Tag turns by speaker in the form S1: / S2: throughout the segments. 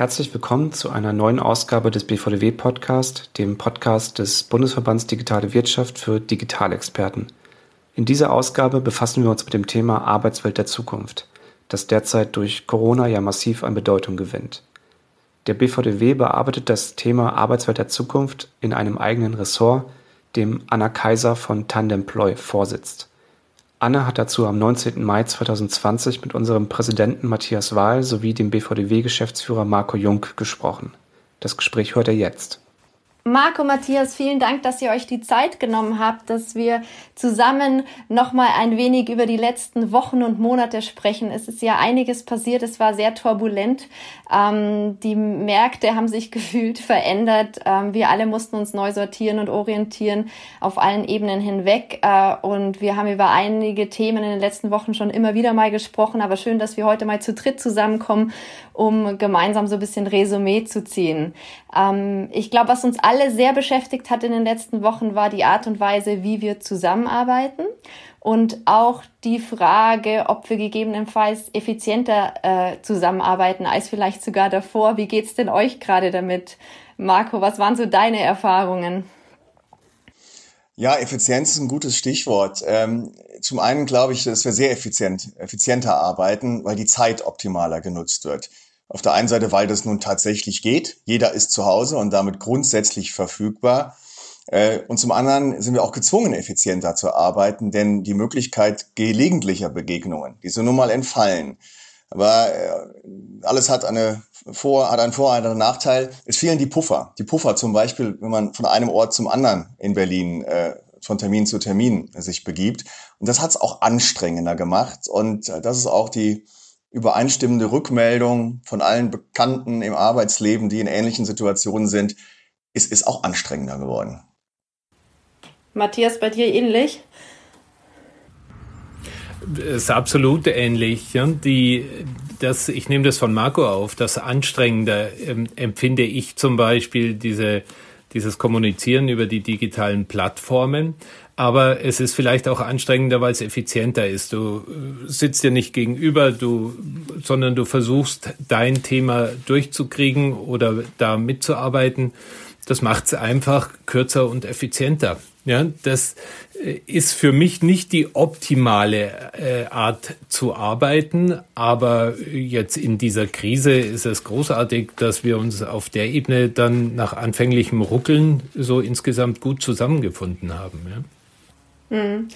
S1: Herzlich willkommen zu einer neuen Ausgabe des BVDW Podcast, dem Podcast des Bundesverbands Digitale Wirtschaft für Digitalexperten. In dieser Ausgabe befassen wir uns mit dem Thema Arbeitswelt der Zukunft, das derzeit durch Corona ja massiv an Bedeutung gewinnt. Der BVDW bearbeitet das Thema Arbeitswelt der Zukunft in einem eigenen Ressort, dem Anna Kaiser von Tandemploy vorsitzt. Anne hat dazu am 19. Mai 2020 mit unserem Präsidenten Matthias Wahl sowie dem BVDW-Geschäftsführer Marco Jung gesprochen. Das Gespräch hört er jetzt.
S2: Marco, Matthias, vielen Dank, dass ihr euch die Zeit genommen habt, dass wir zusammen noch mal ein wenig über die letzten Wochen und Monate sprechen. Es ist ja einiges passiert. Es war sehr turbulent. Ähm, die Märkte haben sich gefühlt verändert. Ähm, wir alle mussten uns neu sortieren und orientieren auf allen Ebenen hinweg. Äh, und wir haben über einige Themen in den letzten Wochen schon immer wieder mal gesprochen. Aber schön, dass wir heute mal zu dritt zusammenkommen, um gemeinsam so ein bisschen Resümee zu ziehen. Ähm, ich glaube, was uns alle sehr beschäftigt hat in den letzten Wochen, war die Art und Weise, wie wir zusammenarbeiten und auch die Frage, ob wir gegebenenfalls effizienter äh, zusammenarbeiten als vielleicht sogar davor. Wie geht's denn euch gerade damit? Marco, was waren so deine Erfahrungen?
S3: Ja, Effizienz ist ein gutes Stichwort. Ähm, zum einen glaube ich, dass wir sehr effizient, effizienter arbeiten, weil die Zeit optimaler genutzt wird. Auf der einen Seite, weil das nun tatsächlich geht. Jeder ist zu Hause und damit grundsätzlich verfügbar. Äh, und zum anderen sind wir auch gezwungen, effizienter zu arbeiten, denn die Möglichkeit gelegentlicher Begegnungen, die sind nun mal entfallen. Aber äh, alles hat eine Vor-, hat einen Vor-, einen Nachteil. Es fehlen die Puffer. Die Puffer zum Beispiel, wenn man von einem Ort zum anderen in Berlin äh, von Termin zu Termin sich begibt. Und das hat es auch anstrengender gemacht. Und das ist auch die übereinstimmende Rückmeldung von allen Bekannten im Arbeitsleben, die in ähnlichen Situationen sind, ist, ist auch anstrengender geworden.
S2: Matthias, bei dir ähnlich?
S4: Es ist absolut ähnlich. Die, das, ich nehme das von Marco auf. Das Anstrengende ähm, empfinde ich zum Beispiel diese, dieses Kommunizieren über die digitalen Plattformen aber es ist vielleicht auch anstrengender, weil es effizienter ist. Du äh, sitzt dir nicht gegenüber, du, sondern du versuchst dein Thema durchzukriegen oder da mitzuarbeiten. Das macht es einfach kürzer und effizienter. Ja, das äh, ist für mich nicht die optimale äh, Art zu arbeiten, aber jetzt in dieser Krise ist es großartig, dass wir uns auf der Ebene dann nach anfänglichem Ruckeln so insgesamt gut zusammengefunden haben. Ja.
S2: Mhm.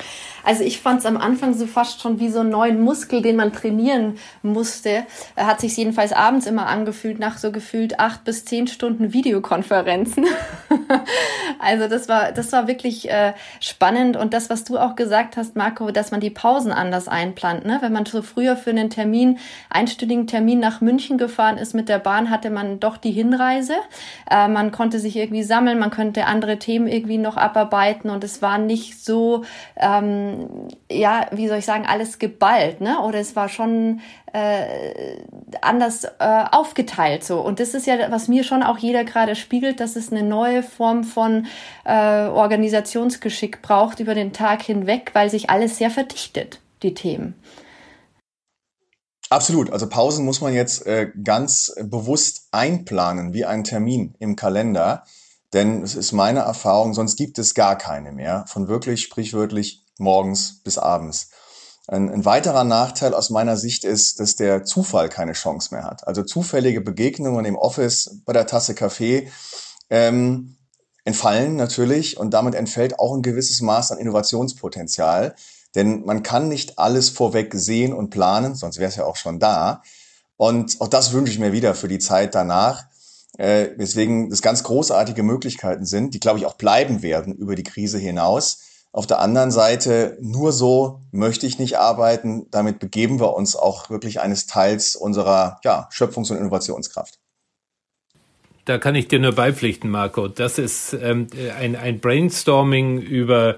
S2: Also ich fand es am Anfang so fast schon wie so einen neuen Muskel, den man trainieren musste. Hat sich jedenfalls abends immer angefühlt, nach so gefühlt acht bis zehn Stunden Videokonferenzen. also das war, das war wirklich äh, spannend. Und das, was du auch gesagt hast, Marco, dass man die Pausen anders einplant. Ne? Wenn man so früher für einen Termin, einstündigen Termin nach München gefahren ist mit der Bahn, hatte man doch die Hinreise. Äh, man konnte sich irgendwie sammeln, man könnte andere Themen irgendwie noch abarbeiten und es war nicht so ähm, ja, wie soll ich sagen, alles geballt, ne? Oder es war schon äh, anders äh, aufgeteilt so. Und das ist ja, was mir schon auch jeder gerade spiegelt, dass es eine neue Form von äh, Organisationsgeschick braucht über den Tag hinweg, weil sich alles sehr verdichtet, die Themen.
S3: Absolut. Also Pausen muss man jetzt äh, ganz bewusst einplanen, wie ein Termin im Kalender. Denn es ist meine Erfahrung, sonst gibt es gar keine mehr, von wirklich sprichwörtlich morgens bis abends. Ein, ein, weiterer Nachteil aus meiner Sicht ist, dass der Zufall keine Chance mehr hat. Also zufällige Begegnungen im Office bei der Tasse Kaffee ähm, entfallen natürlich und damit entfällt auch ein gewisses Maß an Innovationspotenzial. Denn man kann nicht alles vorweg sehen und planen, sonst wäre es ja auch schon da. Und auch das wünsche ich mir wieder für die Zeit danach äh, weswegen das ganz großartige Möglichkeiten sind, die, glaube ich, auch bleiben werden über die Krise hinaus. Auf der anderen Seite, nur so möchte ich nicht arbeiten. Damit begeben wir uns auch wirklich eines Teils unserer ja, Schöpfungs- und Innovationskraft.
S4: Da kann ich dir nur beipflichten, Marco. Das ist ähm, ein, ein Brainstorming über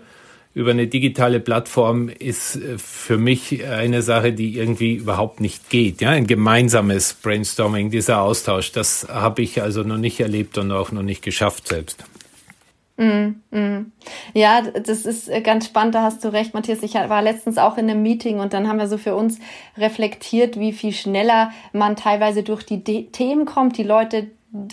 S4: über eine digitale Plattform ist äh, für mich eine Sache, die irgendwie überhaupt nicht geht. Ja, ein gemeinsames Brainstorming, dieser Austausch, das habe ich also noch nicht erlebt und auch noch nicht geschafft selbst.
S2: Mm, mm. Ja, das ist äh, ganz spannend, da hast du recht, Matthias. Ich war letztens auch in einem Meeting und dann haben wir so für uns reflektiert, wie viel schneller man teilweise durch die De Themen kommt. Die Leute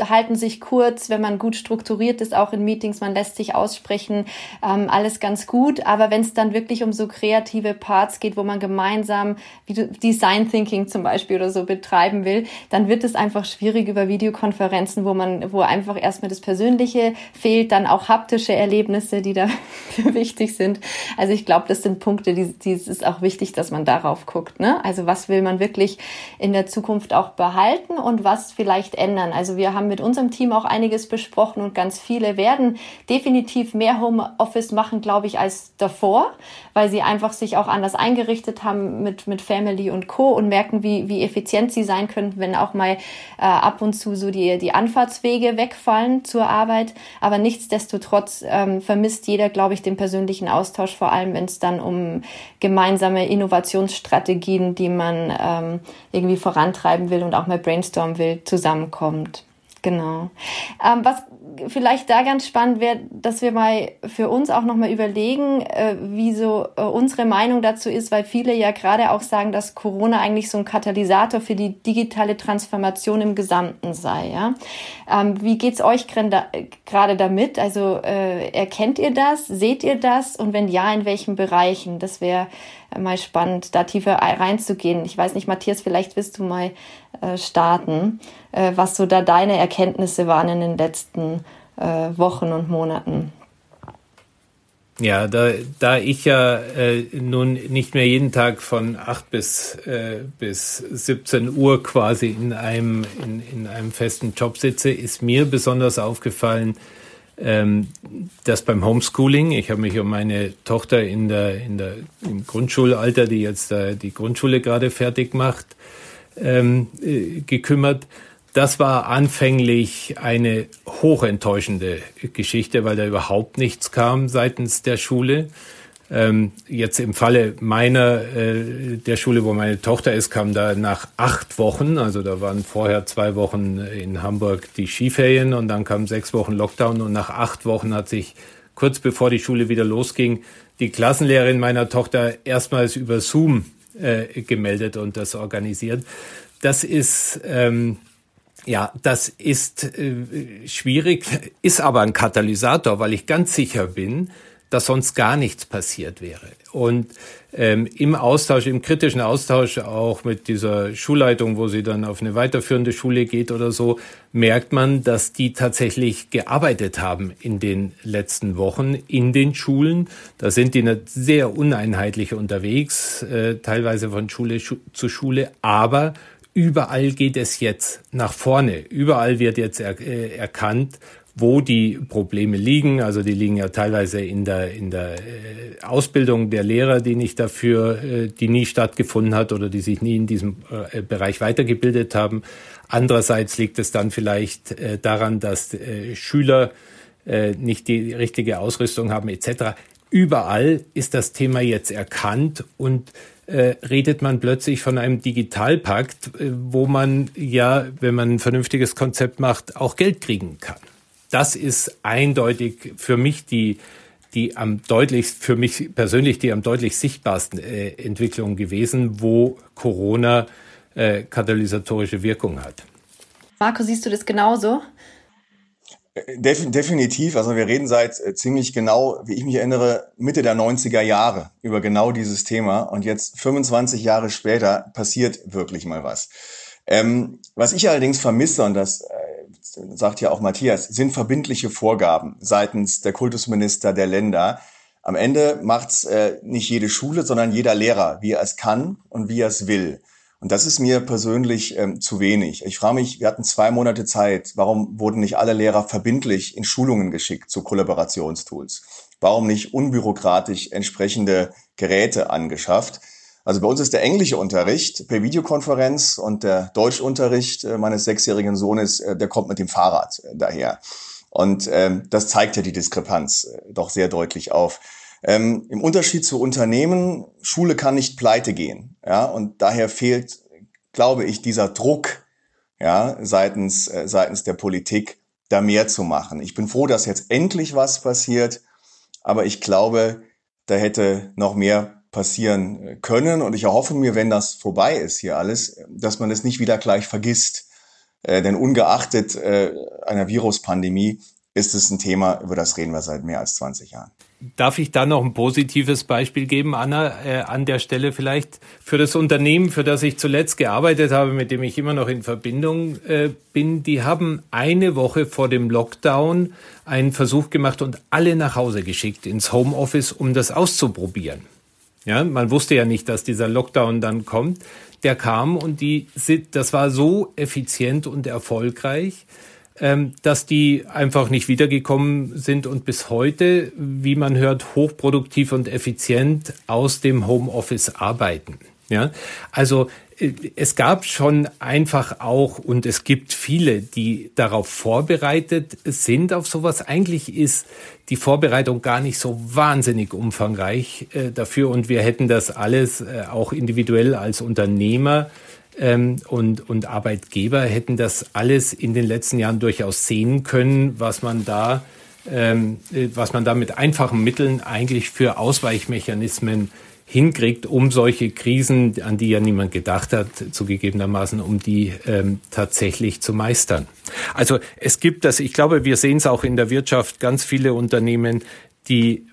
S2: halten sich kurz, wenn man gut strukturiert ist, auch in Meetings, man lässt sich aussprechen, ähm, alles ganz gut. Aber wenn es dann wirklich um so kreative Parts geht, wo man gemeinsam Design Thinking zum Beispiel oder so betreiben will, dann wird es einfach schwierig über Videokonferenzen, wo man, wo einfach erstmal das Persönliche fehlt, dann auch haptische Erlebnisse, die da wichtig sind. Also ich glaube, das sind Punkte, die, die ist auch wichtig, dass man darauf guckt. Ne? Also was will man wirklich in der Zukunft auch behalten und was vielleicht ändern? Also wir haben mit unserem Team auch einiges besprochen und ganz viele werden definitiv mehr Homeoffice machen, glaube ich, als davor, weil sie einfach sich auch anders eingerichtet haben mit, mit Family und Co. und merken, wie, wie effizient sie sein können, wenn auch mal äh, ab und zu so die, die Anfahrtswege wegfallen zur Arbeit. Aber nichtsdestotrotz ähm, vermisst jeder, glaube ich, den persönlichen Austausch, vor allem wenn es dann um gemeinsame Innovationsstrategien, die man ähm, irgendwie vorantreiben will und auch mal brainstormen will, zusammenkommt. Genau. Ähm, was vielleicht da ganz spannend wäre, dass wir mal für uns auch nochmal überlegen, äh, wie so äh, unsere Meinung dazu ist, weil viele ja gerade auch sagen, dass Corona eigentlich so ein Katalysator für die digitale Transformation im Gesamten sei. Ja? Ähm, wie geht's euch gerade damit? Also äh, erkennt ihr das? Seht ihr das? Und wenn ja, in welchen Bereichen? Das wäre mal spannend, da tiefer reinzugehen. Ich weiß nicht, Matthias, vielleicht willst du mal äh, starten, äh, was so da deine Erkenntnisse waren in den letzten äh, Wochen und Monaten.
S4: Ja, da, da ich ja äh, nun nicht mehr jeden Tag von 8 bis, äh, bis 17 Uhr quasi in einem, in, in einem festen Job sitze, ist mir besonders aufgefallen, ähm, dass beim Homeschooling, ich habe mich um meine Tochter in der, in der, im Grundschulalter, die jetzt äh, die Grundschule gerade fertig macht, ähm, äh, gekümmert. Das war anfänglich eine hochenttäuschende Geschichte, weil da überhaupt nichts kam seitens der Schule. Ähm, jetzt im Falle meiner, äh, der Schule, wo meine Tochter ist, kam da nach acht Wochen, also da waren vorher zwei Wochen in Hamburg die Skiferien und dann kamen sechs Wochen Lockdown und nach acht Wochen hat sich kurz bevor die Schule wieder losging, die Klassenlehrerin meiner Tochter erstmals über Zoom äh, gemeldet und das organisiert. Das ist ähm, ja, das ist äh, schwierig, ist aber ein Katalysator, weil ich ganz sicher bin, dass sonst gar nichts passiert wäre. Und ähm, im Austausch, im kritischen Austausch auch mit dieser Schulleitung, wo sie dann auf eine weiterführende Schule geht oder so, merkt man, dass die tatsächlich gearbeitet haben in den letzten Wochen in den Schulen. Da sind die sehr uneinheitlich unterwegs, äh, teilweise von Schule zu Schule, aber überall geht es jetzt nach vorne. Überall wird jetzt er, äh, erkannt, wo die Probleme liegen. Also die liegen ja teilweise in der, in der äh, Ausbildung der Lehrer, die nicht dafür, äh, die nie stattgefunden hat oder die sich nie in diesem äh, Bereich weitergebildet haben. Andererseits liegt es dann vielleicht daran, dass Schüler nicht die richtige Ausrüstung haben etc. Überall ist das Thema jetzt erkannt und redet man plötzlich von einem Digitalpakt, wo man ja, wenn man ein vernünftiges Konzept macht, auch Geld kriegen kann das ist eindeutig für mich die, die am deutlichst, für mich persönlich die am deutlich sichtbarsten äh, Entwicklung gewesen, wo Corona äh, katalysatorische Wirkung hat.
S2: Marco, siehst du das genauso?
S3: Äh, definitiv. Also wir reden seit äh, ziemlich genau, wie ich mich erinnere, Mitte der 90er Jahre über genau dieses Thema. Und jetzt 25 Jahre später passiert wirklich mal was. Ähm, was ich allerdings vermisse, und das äh, sagt ja auch Matthias, sind verbindliche Vorgaben seitens der Kultusminister der Länder. Am Ende macht's äh, nicht jede Schule, sondern jeder Lehrer, wie er es kann und wie er es will. Und das ist mir persönlich ähm, zu wenig. Ich frage mich, wir hatten zwei Monate Zeit. Warum wurden nicht alle Lehrer verbindlich in Schulungen geschickt zu Kollaborationstools? Warum nicht unbürokratisch entsprechende Geräte angeschafft? Also bei uns ist der englische Unterricht per Videokonferenz und der Deutschunterricht äh, meines sechsjährigen Sohnes, äh, der kommt mit dem Fahrrad äh, daher. Und ähm, das zeigt ja die Diskrepanz doch sehr deutlich auf. Ähm, Im Unterschied zu Unternehmen, Schule kann nicht pleite gehen. Ja, und daher fehlt, glaube ich, dieser Druck ja, seitens, äh, seitens der Politik, da mehr zu machen. Ich bin froh, dass jetzt endlich was passiert, aber ich glaube, da hätte noch mehr passieren können und ich erhoffe mir, wenn das vorbei ist hier alles, dass man es nicht wieder gleich vergisst. Äh, denn ungeachtet äh, einer Viruspandemie ist es ein Thema, über das reden wir seit mehr als 20 Jahren.
S4: Darf ich da noch ein positives Beispiel geben, Anna, äh, an der Stelle vielleicht für das Unternehmen, für das ich zuletzt gearbeitet habe, mit dem ich immer noch in Verbindung äh, bin. Die haben eine Woche vor dem Lockdown einen Versuch gemacht und alle nach Hause geschickt ins Homeoffice, um das auszuprobieren. Ja, man wusste ja nicht, dass dieser Lockdown dann kommt. Der kam und die, das war so effizient und erfolgreich, ähm, dass die einfach nicht wiedergekommen sind und bis heute, wie man hört, hochproduktiv und effizient aus dem Homeoffice arbeiten. Ja, also es gab schon einfach auch und es gibt viele, die darauf vorbereitet sind auf sowas. Eigentlich ist die Vorbereitung gar nicht so wahnsinnig umfangreich äh, dafür und wir hätten das alles äh, auch individuell als Unternehmer ähm, und, und Arbeitgeber hätten das alles in den letzten Jahren durchaus sehen können, was man da, ähm, äh, was man da mit einfachen Mitteln eigentlich für Ausweichmechanismen hinkriegt, um solche Krisen, an die ja niemand gedacht hat, zugegebenermaßen, um die ähm, tatsächlich zu meistern. Also es gibt das, ich glaube, wir sehen es auch in der Wirtschaft, ganz viele Unternehmen, die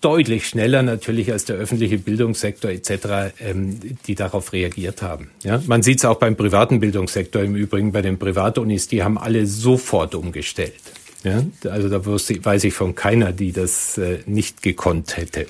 S4: deutlich schneller natürlich als der öffentliche Bildungssektor etc., ähm, die darauf reagiert haben. Ja? Man sieht es auch beim privaten Bildungssektor im Übrigen, bei den Privatunis, die haben alle sofort umgestellt. Ja? Also da weiß ich von keiner, die das äh, nicht gekonnt hätte.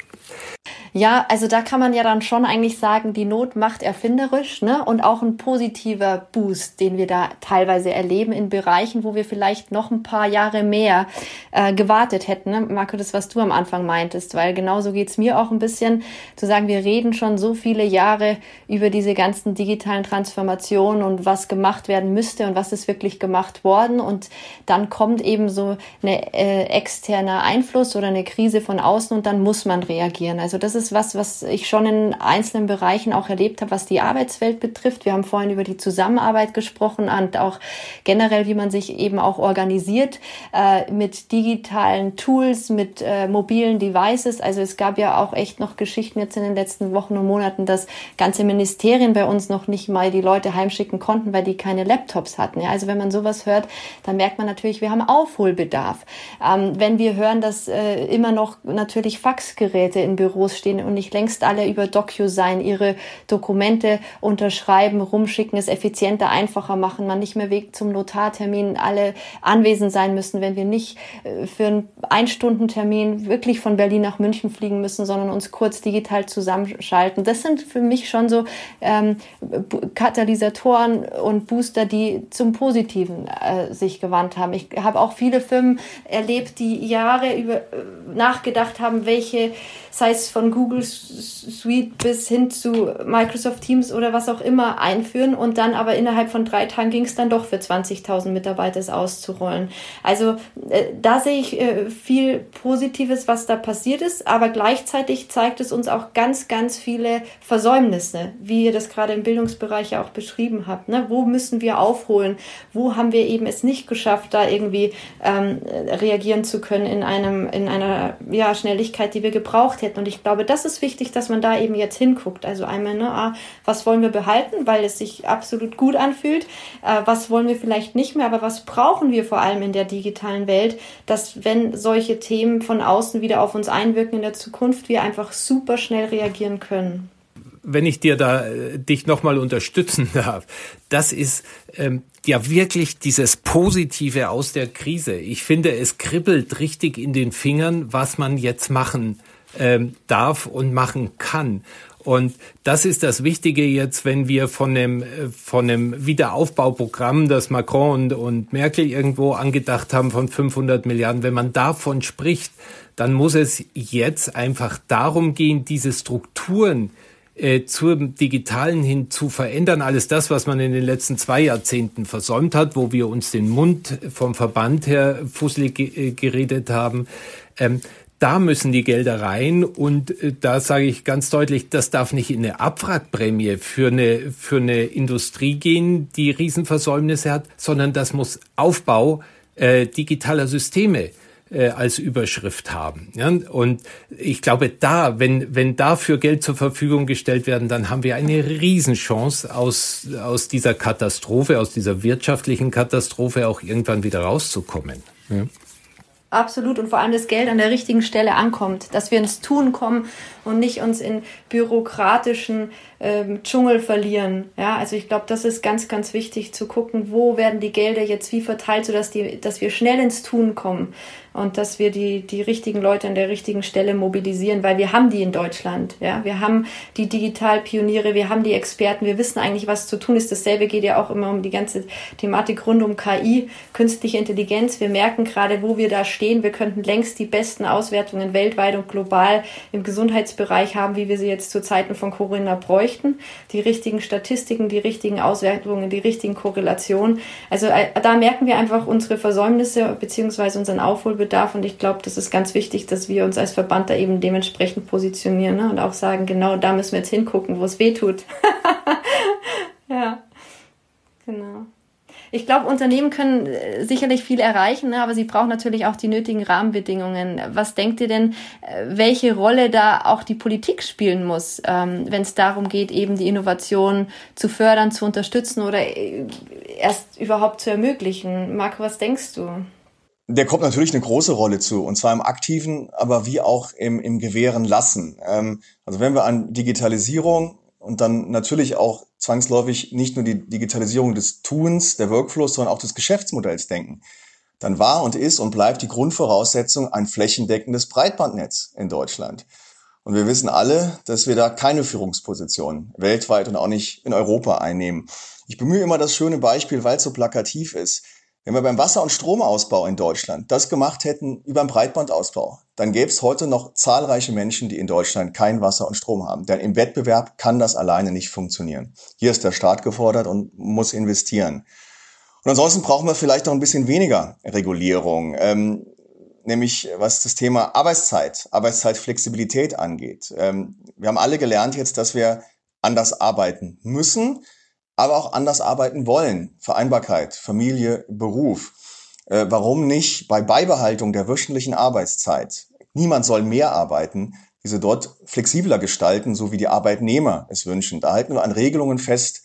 S2: Ja, also da kann man ja dann schon eigentlich sagen, die Not macht erfinderisch, ne? Und auch ein positiver Boost, den wir da teilweise erleben in Bereichen, wo wir vielleicht noch ein paar Jahre mehr äh, gewartet hätten. Ne? Marco, das, was du am Anfang meintest, weil genauso geht's mir auch ein bisschen, zu sagen, wir reden schon so viele Jahre über diese ganzen digitalen Transformationen und was gemacht werden müsste und was ist wirklich gemacht worden. Und dann kommt eben so eine äh, externer Einfluss oder eine Krise von außen und dann muss man reagieren. Also das ist was, was ich schon in einzelnen Bereichen auch erlebt habe, was die Arbeitswelt betrifft. Wir haben vorhin über die Zusammenarbeit gesprochen und auch generell, wie man sich eben auch organisiert äh, mit digitalen Tools, mit äh, mobilen Devices. Also es gab ja auch echt noch Geschichten jetzt in den letzten Wochen und Monaten, dass ganze Ministerien bei uns noch nicht mal die Leute heimschicken konnten, weil die keine Laptops hatten. Ja, also wenn man sowas hört, dann merkt man natürlich, wir haben Aufholbedarf. Ähm, wenn wir hören, dass äh, immer noch natürlich Faxgeräte in Büros stehen, und nicht längst alle über DocuSign ihre Dokumente unterschreiben, rumschicken, es effizienter, einfacher machen, man nicht mehr Weg zum Notartermin alle anwesend sein müssen, wenn wir nicht äh, für einen Einstundentermin wirklich von Berlin nach München fliegen müssen, sondern uns kurz digital zusammenschalten. Das sind für mich schon so ähm, Katalysatoren und Booster, die zum Positiven äh, sich gewandt haben. Ich habe auch viele Firmen erlebt, die Jahre über äh, nachgedacht haben, welche sei es von Google Suite bis hin zu Microsoft Teams oder was auch immer einführen und dann aber innerhalb von drei Tagen ging es dann doch für 20.000 Mitarbeiter auszurollen. Also äh, da sehe ich äh, viel Positives, was da passiert ist, aber gleichzeitig zeigt es uns auch ganz, ganz viele Versäumnisse, wie ihr das gerade im Bildungsbereich auch beschrieben habt. Ne? Wo müssen wir aufholen? Wo haben wir eben es nicht geschafft, da irgendwie ähm, reagieren zu können in einem in einer ja, Schnelligkeit, die wir gebraucht hätten. Und ich glaube, das ist wichtig, dass man da eben jetzt hinguckt. Also einmal, ne, ah, was wollen wir behalten, weil es sich absolut gut anfühlt, äh, was wollen wir vielleicht nicht mehr, aber was brauchen wir vor allem in der digitalen Welt, dass wenn solche Themen von außen wieder auf uns einwirken in der Zukunft, wir einfach super schnell reagieren können
S4: wenn ich dir da äh, dich nochmal unterstützen darf, das ist ähm, ja wirklich dieses Positive aus der Krise. Ich finde, es kribbelt richtig in den Fingern, was man jetzt machen ähm, darf und machen kann. Und das ist das Wichtige jetzt, wenn wir von dem, äh, von dem Wiederaufbauprogramm, das Macron und, und Merkel irgendwo angedacht haben von 500 Milliarden, wenn man davon spricht, dann muss es jetzt einfach darum gehen, diese Strukturen äh, zum Digitalen hin zu verändern. Alles das, was man in den letzten zwei Jahrzehnten versäumt hat, wo wir uns den Mund vom Verband her fusselig äh, geredet haben. Ähm, da müssen die Gelder rein und äh, da sage ich ganz deutlich, das darf nicht in eine Abwrackprämie für eine, für eine Industrie gehen, die Riesenversäumnisse hat, sondern das muss Aufbau äh, digitaler Systeme äh, als Überschrift haben. Ja? Und ich glaube, da, wenn, wenn dafür Geld zur Verfügung gestellt werden, dann haben wir eine Riesenchance, aus, aus dieser Katastrophe, aus dieser wirtschaftlichen Katastrophe auch irgendwann wieder rauszukommen. Ja?
S2: Absolut. Und vor allem das Geld an der richtigen Stelle ankommt, dass wir ins Tun kommen und nicht uns in bürokratischen ähm, Dschungel verlieren. Ja, also ich glaube, das ist ganz, ganz wichtig zu gucken, wo werden die Gelder jetzt wie verteilt, sodass die, dass wir schnell ins Tun kommen und dass wir die, die richtigen Leute an der richtigen Stelle mobilisieren, weil wir haben die in Deutschland. Ja, wir haben die Digitalpioniere, wir haben die Experten, wir wissen eigentlich, was zu tun ist. Dasselbe geht ja auch immer um die ganze Thematik rund um KI, künstliche Intelligenz. Wir merken gerade, wo wir da stehen. Wir könnten längst die besten Auswertungen weltweit und global im Gesundheitsbereich haben, wie wir sie jetzt zu Zeiten von Corona bräuchten. Die richtigen Statistiken, die richtigen Auswertungen, die richtigen Korrelationen. Also äh, da merken wir einfach unsere Versäumnisse beziehungsweise unseren Aufholbedarf und ich glaube, das ist ganz wichtig, dass wir uns als Verband da eben dementsprechend positionieren ne? und auch sagen, genau da müssen wir jetzt hingucken, wo es weh tut. ja, genau. Ich glaube, Unternehmen können äh, sicherlich viel erreichen, ne, aber sie brauchen natürlich auch die nötigen Rahmenbedingungen. Was denkt ihr denn, äh, welche Rolle da auch die Politik spielen muss, ähm, wenn es darum geht, eben die Innovation zu fördern, zu unterstützen oder äh, erst überhaupt zu ermöglichen? Marco, was denkst du?
S3: Der kommt natürlich eine große Rolle zu, und zwar im aktiven, aber wie auch im, im Gewähren lassen. Ähm, also wenn wir an Digitalisierung und dann natürlich auch zwangsläufig nicht nur die Digitalisierung des Tuns, der Workflows, sondern auch des Geschäftsmodells denken, dann war und ist und bleibt die Grundvoraussetzung ein flächendeckendes Breitbandnetz in Deutschland. Und wir wissen alle, dass wir da keine Führungsposition weltweit und auch nicht in Europa einnehmen. Ich bemühe immer das schöne Beispiel, weil es so plakativ ist. Wenn wir beim Wasser- und Stromausbau in Deutschland das gemacht hätten über den Breitbandausbau, dann gäbe es heute noch zahlreiche Menschen, die in Deutschland kein Wasser und Strom haben. Denn im Wettbewerb kann das alleine nicht funktionieren. Hier ist der Staat gefordert und muss investieren. Und ansonsten brauchen wir vielleicht noch ein bisschen weniger Regulierung, ähm, nämlich was das Thema Arbeitszeit, Arbeitszeitflexibilität angeht. Ähm, wir haben alle gelernt jetzt, dass wir anders arbeiten müssen aber auch anders arbeiten wollen. Vereinbarkeit, Familie, Beruf. Äh, warum nicht bei Beibehaltung der wöchentlichen Arbeitszeit? Niemand soll mehr arbeiten, diese dort flexibler gestalten, so wie die Arbeitnehmer es wünschen. Da halten wir an Regelungen fest,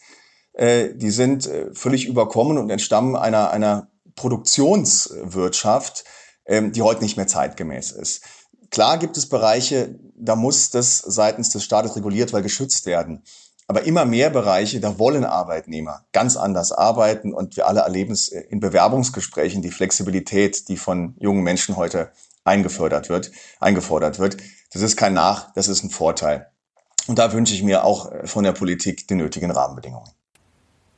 S3: äh, die sind äh, völlig überkommen und entstammen einer, einer Produktionswirtschaft, ähm, die heute nicht mehr zeitgemäß ist. Klar gibt es Bereiche, da muss das seitens des Staates reguliert, weil geschützt werden. Aber immer mehr Bereiche, da wollen Arbeitnehmer ganz anders arbeiten und wir alle erleben es in Bewerbungsgesprächen, die Flexibilität, die von jungen Menschen heute eingefordert wird, eingefordert wird. Das ist kein Nach, das ist ein Vorteil. Und da wünsche ich mir auch von der Politik die nötigen Rahmenbedingungen.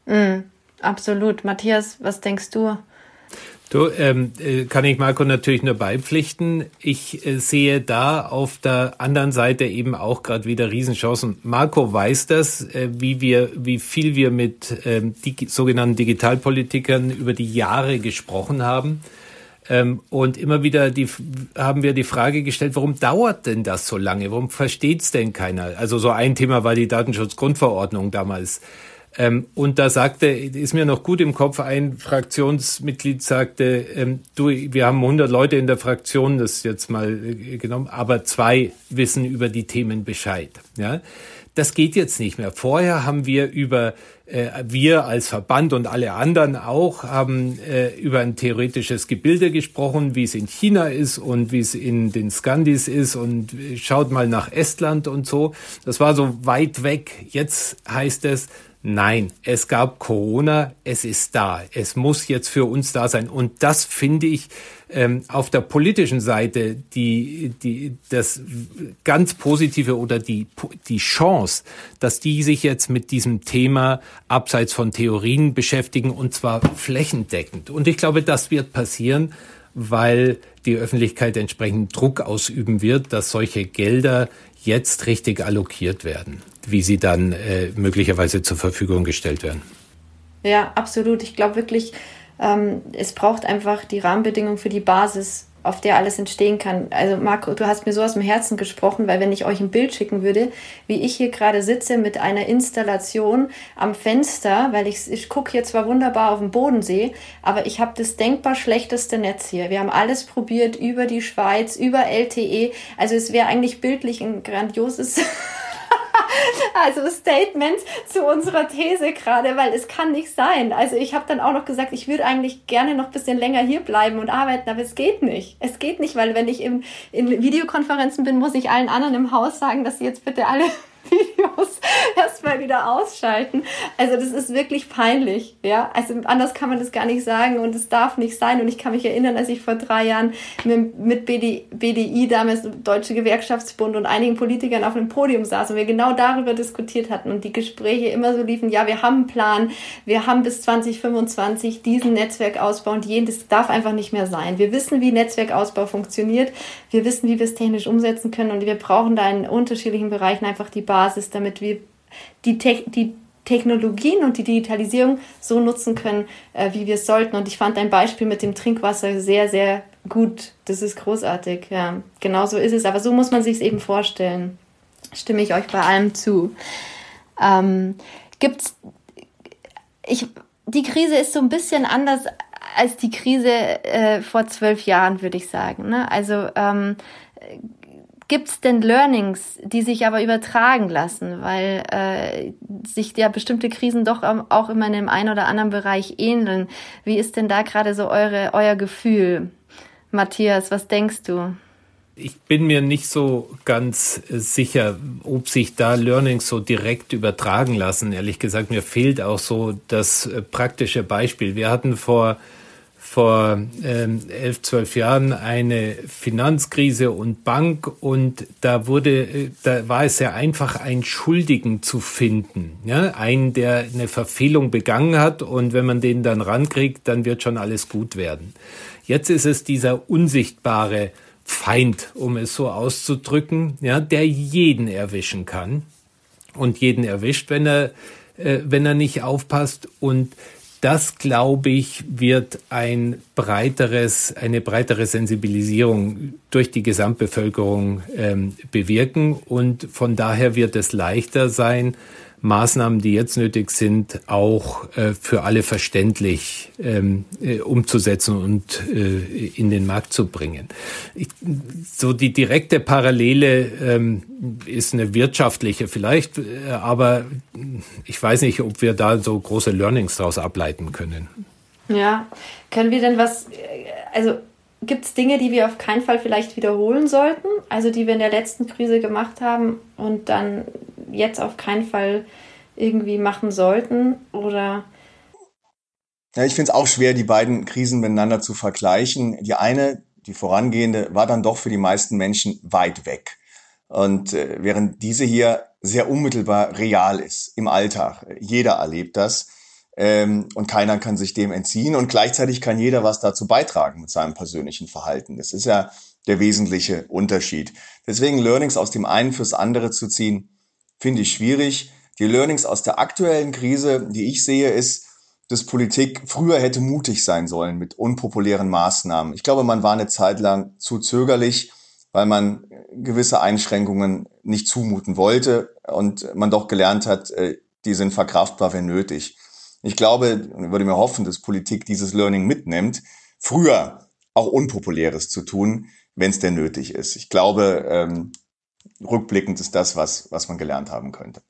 S2: Mm, absolut. Matthias, was denkst du?
S4: Du, ähm, äh, kann ich Marco natürlich nur beipflichten. Ich äh, sehe da auf der anderen Seite eben auch gerade wieder Riesenchancen. Marco weiß das, äh, wie wir, wie viel wir mit ähm, die sogenannten Digitalpolitikern über die Jahre gesprochen haben. Ähm, und immer wieder die, haben wir die Frage gestellt, warum dauert denn das so lange? Warum versteht's denn keiner? Also so ein Thema war die Datenschutzgrundverordnung damals. Ähm, und da sagte, ist mir noch gut im Kopf, ein Fraktionsmitglied sagte, ähm, du, wir haben 100 Leute in der Fraktion, das jetzt mal äh, genommen, aber zwei wissen über die Themen Bescheid. Ja, das geht jetzt nicht mehr. Vorher haben wir über äh, wir als Verband und alle anderen auch haben äh, über ein theoretisches Gebilde gesprochen, wie es in China ist und wie es in den Skandis ist und äh, schaut mal nach Estland und so. Das war so weit weg. Jetzt heißt es, Nein, es gab Corona, es ist da. Es muss jetzt für uns da sein. Und das finde ich ähm, auf der politischen Seite die, die, das ganz Positive oder die, die Chance, dass die sich jetzt mit diesem Thema abseits von Theorien beschäftigen und zwar flächendeckend. Und ich glaube, das wird passieren, weil die Öffentlichkeit entsprechend Druck ausüben wird, dass solche Gelder jetzt richtig allokiert werden wie sie dann äh, möglicherweise zur Verfügung gestellt werden.
S2: Ja, absolut. Ich glaube wirklich, ähm, es braucht einfach die Rahmenbedingungen für die Basis auf der alles entstehen kann. Also Marco, du hast mir so aus dem Herzen gesprochen, weil wenn ich euch ein Bild schicken würde, wie ich hier gerade sitze mit einer Installation am Fenster, weil ich, ich gucke hier zwar wunderbar auf den Bodensee, aber ich habe das denkbar schlechteste Netz hier. Wir haben alles probiert über die Schweiz, über LTE. Also es wäre eigentlich bildlich ein grandioses also Statement zu unserer These gerade, weil es kann nicht sein. Also ich habe dann auch noch gesagt, ich würde eigentlich gerne noch ein bisschen länger hier bleiben und arbeiten, aber es geht nicht. Es geht nicht, weil wenn ich im, in Videokonferenzen bin, muss ich allen anderen im Haus sagen, dass sie jetzt bitte alle Videos erstmal wieder ausschalten. Also das ist wirklich peinlich, ja. Also anders kann man das gar nicht sagen und es darf nicht sein. Und ich kann mich erinnern, als ich vor drei Jahren mit, mit BD, BDI, damals Deutsche Gewerkschaftsbund und einigen Politikern auf einem Podium saß und wir genau darüber diskutiert hatten und die Gespräche immer so liefen, ja, wir haben einen Plan, wir haben bis 2025 diesen Netzwerkausbau und jeden, das darf einfach nicht mehr sein. Wir wissen, wie Netzwerkausbau funktioniert, wir wissen, wie wir es technisch umsetzen können und wir brauchen da in unterschiedlichen Bereichen einfach die Basis Basis, damit wir die, Te die Technologien und die Digitalisierung so nutzen können, äh, wie wir es sollten. Und ich fand dein Beispiel mit dem Trinkwasser sehr, sehr gut. Das ist großartig. Ja, genau so ist es. Aber so muss man sich es eben vorstellen. Stimme ich euch bei allem zu. Ähm, gibt's, ich, die Krise ist so ein bisschen anders als die Krise äh, vor zwölf Jahren, würde ich sagen. Ne? Also ähm, Gibt es denn Learnings, die sich aber übertragen lassen, weil äh, sich ja bestimmte Krisen doch auch immer in dem einen oder anderen Bereich ähneln? Wie ist denn da gerade so eure, euer Gefühl? Matthias, was denkst du?
S4: Ich bin mir nicht so ganz äh, sicher, ob sich da Learnings so direkt übertragen lassen. Ehrlich gesagt, mir fehlt auch so das äh, praktische Beispiel. Wir hatten vor vor ähm, elf, zwölf Jahren eine Finanzkrise und Bank und da wurde, äh, da war es sehr einfach, einen Schuldigen zu finden, ja, einen, der eine Verfehlung begangen hat und wenn man den dann rankriegt, dann wird schon alles gut werden. Jetzt ist es dieser unsichtbare Feind, um es so auszudrücken, ja, der jeden erwischen kann und jeden erwischt, wenn er, äh, wenn er nicht aufpasst und das, glaube ich, wird ein breiteres, eine breitere Sensibilisierung durch die Gesamtbevölkerung ähm, bewirken. Und von daher wird es leichter sein, Maßnahmen, die jetzt nötig sind, auch äh, für alle verständlich ähm, äh, umzusetzen und äh, in den Markt zu bringen. Ich, so die direkte Parallele ähm, ist eine wirtschaftliche vielleicht, äh, aber ich weiß nicht, ob wir da so große Learnings daraus ableiten können.
S2: Ja, können wir denn was, also gibt es Dinge, die wir auf keinen Fall vielleicht wiederholen sollten? Also die wir in der letzten Krise gemacht haben und dann jetzt auf keinen Fall irgendwie machen sollten? Oder
S3: ja, ich finde es auch schwer, die beiden Krisen miteinander zu vergleichen. Die eine, die vorangehende, war dann doch für die meisten Menschen weit weg. Und äh, während diese hier sehr unmittelbar real ist im Alltag, jeder erlebt das ähm, und keiner kann sich dem entziehen und gleichzeitig kann jeder was dazu beitragen mit seinem persönlichen Verhalten. Das ist ja der wesentliche Unterschied. Deswegen Learnings aus dem einen fürs andere zu ziehen, finde ich schwierig. Die Learnings aus der aktuellen Krise, die ich sehe, ist, dass Politik früher hätte mutig sein sollen mit unpopulären Maßnahmen. Ich glaube, man war eine Zeit lang zu zögerlich, weil man gewisse Einschränkungen nicht zumuten wollte und man doch gelernt hat, äh, die sind verkraftbar, wenn nötig. Ich glaube und würde mir hoffen, dass Politik dieses Learning mitnimmt, früher auch Unpopuläres zu tun, wenn es denn nötig ist. Ich glaube, ähm, rückblickend ist das, was, was man gelernt haben könnte.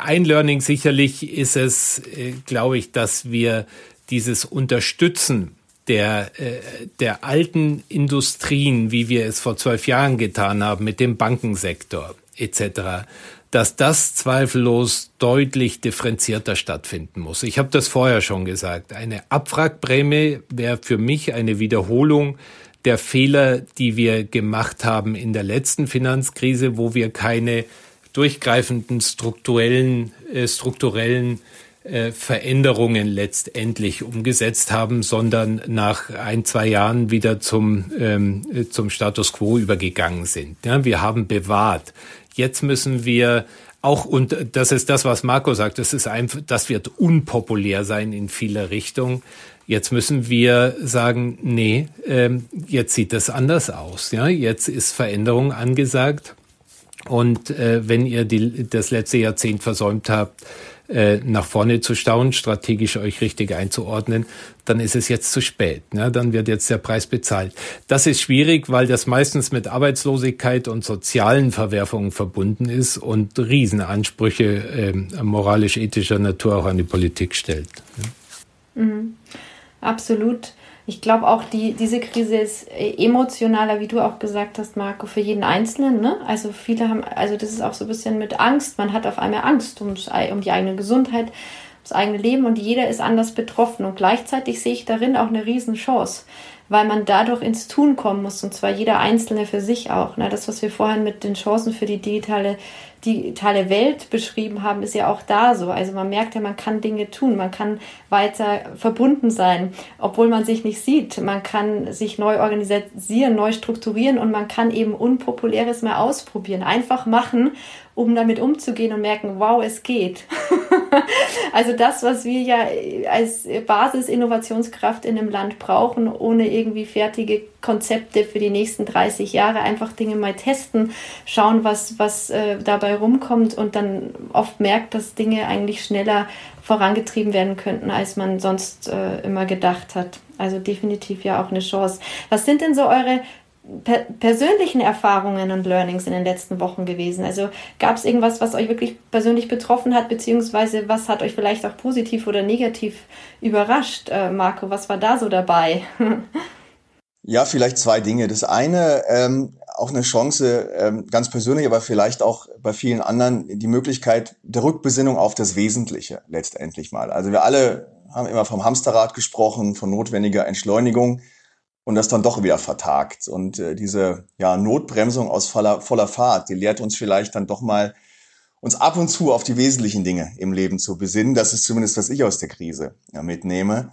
S4: Ein Learning sicherlich ist es, äh, glaube ich, dass wir dieses Unterstützen der, äh, der alten Industrien, wie wir es vor zwölf Jahren getan haben, mit dem Bankensektor etc., dass das zweifellos deutlich differenzierter stattfinden muss. Ich habe das vorher schon gesagt. Eine Abwrackprämie wäre für mich eine Wiederholung der Fehler, die wir gemacht haben in der letzten Finanzkrise, wo wir keine durchgreifenden strukturellen, äh, strukturellen äh, Veränderungen letztendlich umgesetzt haben, sondern nach ein, zwei Jahren wieder zum, ähm, zum Status quo übergegangen sind. Ja, wir haben bewahrt. Jetzt müssen wir auch, und das ist das, was Marco sagt, das ist einfach, das wird unpopulär sein in vieler Richtung. Jetzt müssen wir sagen, nee, ähm, jetzt sieht das anders aus. Ja, jetzt ist Veränderung angesagt. Und äh, wenn ihr die, das letzte Jahrzehnt versäumt habt, äh, nach vorne zu staunen, strategisch euch richtig einzuordnen, dann ist es jetzt zu spät. Ne? Dann wird jetzt der Preis bezahlt. Das ist schwierig, weil das meistens mit Arbeitslosigkeit und sozialen Verwerfungen verbunden ist und Riesenansprüche äh, moralisch-ethischer Natur auch an die Politik stellt.
S2: Ne? Mhm. Absolut. Ich glaube auch, die, diese Krise ist äh, emotionaler, wie du auch gesagt hast, Marco, für jeden Einzelnen. Ne? Also viele haben, also das ist auch so ein bisschen mit Angst. Man hat auf einmal Angst um, um die eigene Gesundheit, ums eigene Leben und jeder ist anders betroffen. Und gleichzeitig sehe ich darin auch eine Riesenchance, weil man dadurch ins Tun kommen muss und zwar jeder Einzelne für sich auch. Ne? Das, was wir vorhin mit den Chancen für die digitale digitale Welt beschrieben haben, ist ja auch da so. Also man merkt ja, man kann Dinge tun, man kann weiter verbunden sein, obwohl man sich nicht sieht. Man kann sich neu organisieren, neu strukturieren und man kann eben Unpopuläres mal ausprobieren. Einfach machen um damit umzugehen und merken, wow, es geht. also das, was wir ja als Basis-Innovationskraft in einem Land brauchen, ohne irgendwie fertige Konzepte für die nächsten 30 Jahre, einfach Dinge mal testen, schauen, was, was äh, dabei rumkommt und dann oft merkt, dass Dinge eigentlich schneller vorangetrieben werden könnten, als man sonst äh, immer gedacht hat. Also definitiv ja auch eine Chance. Was sind denn so eure per persönlichen Erfahrungen und Learnings in den letzten Wochen gewesen? Also gab es irgendwas, was euch wirklich persönlich betroffen hat, beziehungsweise was hat euch vielleicht auch positiv oder negativ überrascht? Äh, Marco, was war da so dabei?
S3: ja, vielleicht zwei Dinge. Das eine, ähm, auch eine Chance, ähm, ganz persönlich, aber vielleicht auch bei vielen anderen, die Möglichkeit der Rückbesinnung auf das Wesentliche letztendlich mal. Also wir alle haben immer vom Hamsterrad gesprochen, von notwendiger Entschleunigung und das dann doch wieder vertagt. Und äh, diese ja, Notbremsung aus voller, voller Fahrt, die lehrt uns vielleicht dann doch mal, uns ab und zu auf die wesentlichen Dinge im Leben zu besinnen. Das ist zumindest, was ich aus der Krise ja, mitnehme.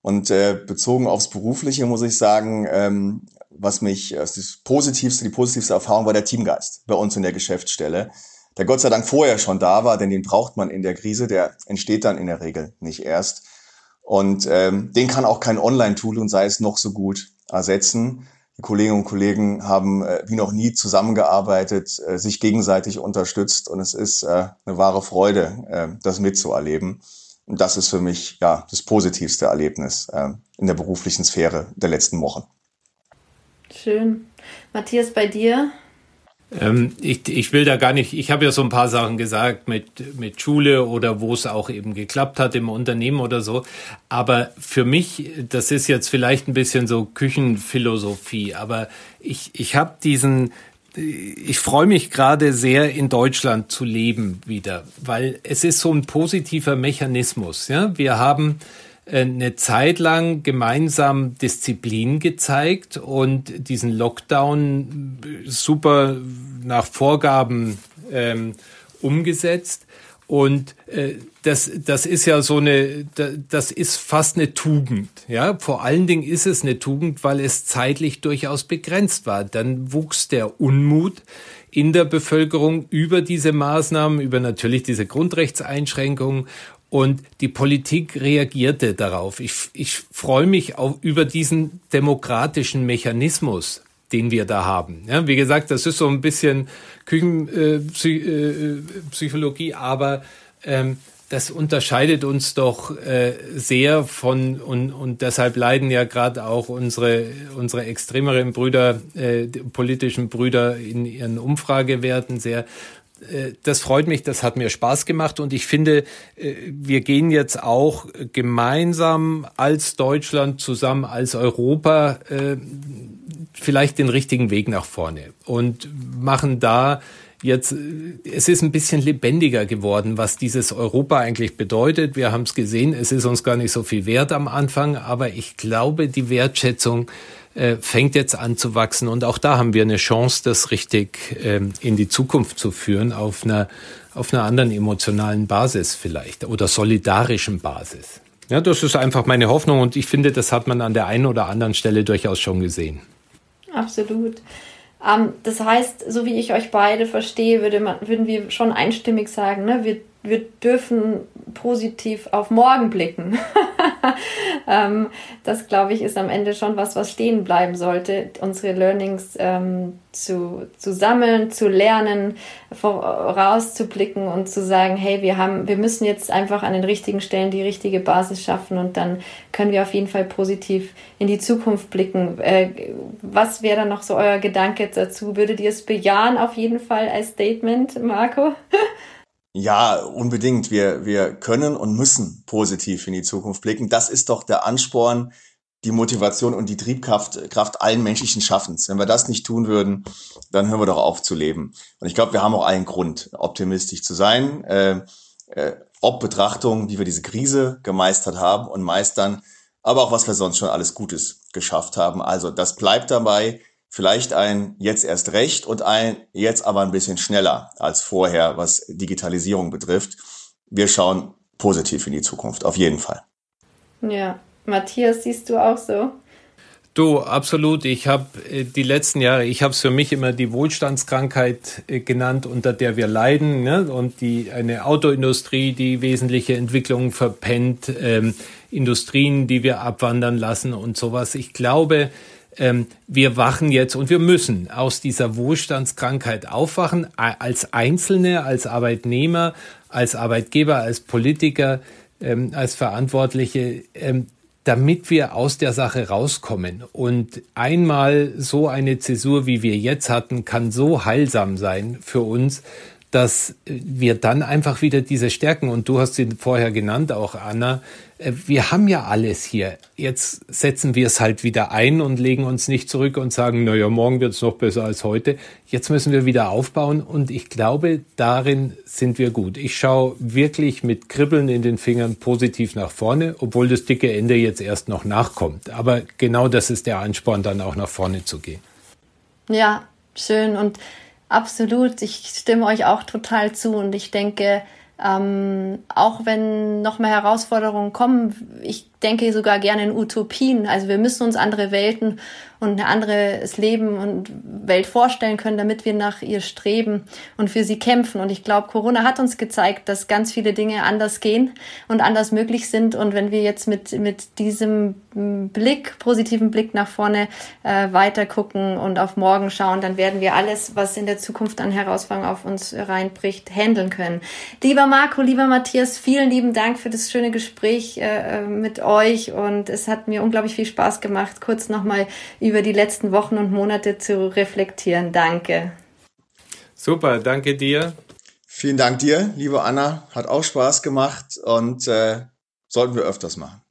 S3: Und äh, bezogen aufs Berufliche muss ich sagen, ähm, was mich, das positivste, die positivste Erfahrung war der Teamgeist bei uns in der Geschäftsstelle, der Gott sei Dank vorher schon da war, denn den braucht man in der Krise, der entsteht dann in der Regel nicht erst. Und ähm, den kann auch kein Online-Tool und sei es noch so gut ersetzen. Die Kolleginnen und Kollegen haben äh, wie noch nie zusammengearbeitet, äh, sich gegenseitig unterstützt und es ist äh, eine wahre Freude, äh, das mitzuerleben. Und das ist für mich ja das positivste Erlebnis äh, in der beruflichen Sphäre der letzten Wochen.
S2: Schön. Matthias, bei dir?
S4: Ähm, ich, ich will da gar nicht, ich habe ja so ein paar Sachen gesagt mit, mit Schule oder wo es auch eben geklappt hat im Unternehmen oder so. Aber für mich, das ist jetzt vielleicht ein bisschen so Küchenphilosophie, aber ich, ich habe diesen, ich freue mich gerade sehr, in Deutschland zu leben wieder, weil es ist so ein positiver Mechanismus. Ja? Wir haben eine Zeit lang gemeinsam Disziplin gezeigt und diesen Lockdown super nach Vorgaben ähm, umgesetzt. Und äh, das, das ist ja so eine, das ist fast eine Tugend. Ja, vor allen Dingen ist es eine Tugend, weil es zeitlich durchaus begrenzt war. Dann wuchs der Unmut in der Bevölkerung über diese Maßnahmen, über natürlich diese Grundrechtseinschränkungen und die Politik reagierte darauf. Ich, ich freue mich auch über diesen demokratischen Mechanismus, den wir da haben. Ja, wie gesagt, das ist so ein bisschen Küchenpsychologie, äh, äh, aber ähm, das unterscheidet uns doch äh, sehr von und, und deshalb leiden ja gerade auch unsere unsere extremeren Brüder, äh, politischen Brüder in ihren Umfragewerten sehr äh, das freut mich, das hat mir Spaß gemacht und ich finde, äh, wir gehen jetzt auch gemeinsam als Deutschland zusammen, als Europa äh, vielleicht den richtigen Weg nach vorne und machen da jetzt, es ist ein bisschen lebendiger geworden, was dieses Europa eigentlich bedeutet. Wir haben es gesehen, es ist uns gar nicht so viel wert am Anfang, aber ich glaube, die Wertschätzung äh, fängt jetzt an zu wachsen. Und auch da haben wir eine Chance, das richtig ähm, in die Zukunft zu führen, auf einer, auf einer anderen emotionalen Basis vielleicht oder solidarischen Basis. Ja, das ist einfach meine Hoffnung und ich finde, das hat man an der einen oder anderen Stelle durchaus schon gesehen.
S2: Absolut. Ähm, das heißt, so wie ich euch beide verstehe, würde man, würden wir schon einstimmig sagen, ne, wir wir dürfen positiv auf morgen blicken. ähm, das, glaube ich, ist am Ende schon was, was stehen bleiben sollte, unsere Learnings ähm, zu, zu sammeln, zu lernen, vorauszublicken und zu sagen, hey, wir haben, wir müssen jetzt einfach an den richtigen Stellen die richtige Basis schaffen und dann können wir auf jeden Fall positiv in die Zukunft blicken. Äh, was wäre dann noch so euer Gedanke dazu? Würdet ihr es bejahen auf jeden Fall als Statement, Marco?
S3: Ja, unbedingt. Wir, wir können und müssen positiv in die Zukunft blicken. Das ist doch der Ansporn, die Motivation und die Triebkraft Kraft allen menschlichen Schaffens. Wenn wir das nicht tun würden, dann hören wir doch auf zu leben. Und ich glaube, wir haben auch allen Grund, optimistisch zu sein. Äh, äh, ob Betrachtung, wie wir diese Krise gemeistert haben und meistern, aber auch was wir sonst schon alles Gutes geschafft haben. Also das bleibt dabei vielleicht ein jetzt erst recht und ein jetzt aber ein bisschen schneller als vorher, was Digitalisierung betrifft. Wir schauen positiv in die Zukunft, auf jeden Fall.
S2: Ja, Matthias, siehst du auch so?
S4: Du, absolut. Ich habe äh, die letzten Jahre, ich habe es für mich immer die Wohlstandskrankheit äh, genannt, unter der wir leiden. Ne? Und die eine Autoindustrie, die wesentliche Entwicklungen verpennt, ähm, Industrien, die wir abwandern lassen und sowas. Ich glaube, ähm, wir wachen jetzt und wir müssen aus dieser Wohlstandskrankheit aufwachen, als Einzelne, als Arbeitnehmer, als Arbeitgeber, als Politiker, ähm, als Verantwortliche, ähm, damit wir aus der Sache rauskommen. Und einmal so eine Zäsur, wie wir jetzt hatten, kann so heilsam sein für uns, dass wir dann einfach wieder diese Stärken, und du hast sie vorher genannt, auch Anna, äh, wir haben ja alles hier. Jetzt setzen wir es halt wieder ein und legen uns nicht zurück und sagen, naja, morgen wird es noch besser als heute. Jetzt müssen wir wieder aufbauen und ich glaube, darin sind wir gut. Ich schaue wirklich mit Kribbeln in den Fingern positiv nach vorne, obwohl das dicke Ende jetzt erst noch nachkommt. Aber genau das ist der Ansporn, dann auch nach vorne zu gehen.
S2: Ja, schön und Absolut, ich stimme euch auch total zu und ich denke, ähm, auch wenn noch mehr Herausforderungen kommen, ich denke sogar gerne in Utopien. Also wir müssen uns andere Welten und ein anderes Leben und Welt vorstellen können, damit wir nach ihr streben und für sie kämpfen. Und ich glaube, Corona hat uns gezeigt, dass ganz viele Dinge anders gehen und anders möglich sind. Und wenn wir jetzt mit, mit diesem Blick, positiven Blick nach vorne äh, weiter gucken und auf morgen schauen, dann werden wir alles, was in der Zukunft an Herausforderungen auf uns reinbricht, handeln können. Lieber Marco, lieber Matthias, vielen lieben Dank für das schöne Gespräch äh, mit euch und es hat mir unglaublich viel Spaß gemacht, kurz nochmal über die letzten Wochen und Monate zu reflektieren. Danke.
S4: Super, danke dir.
S3: Vielen Dank dir, liebe Anna. Hat auch Spaß gemacht und äh, sollten wir öfters machen.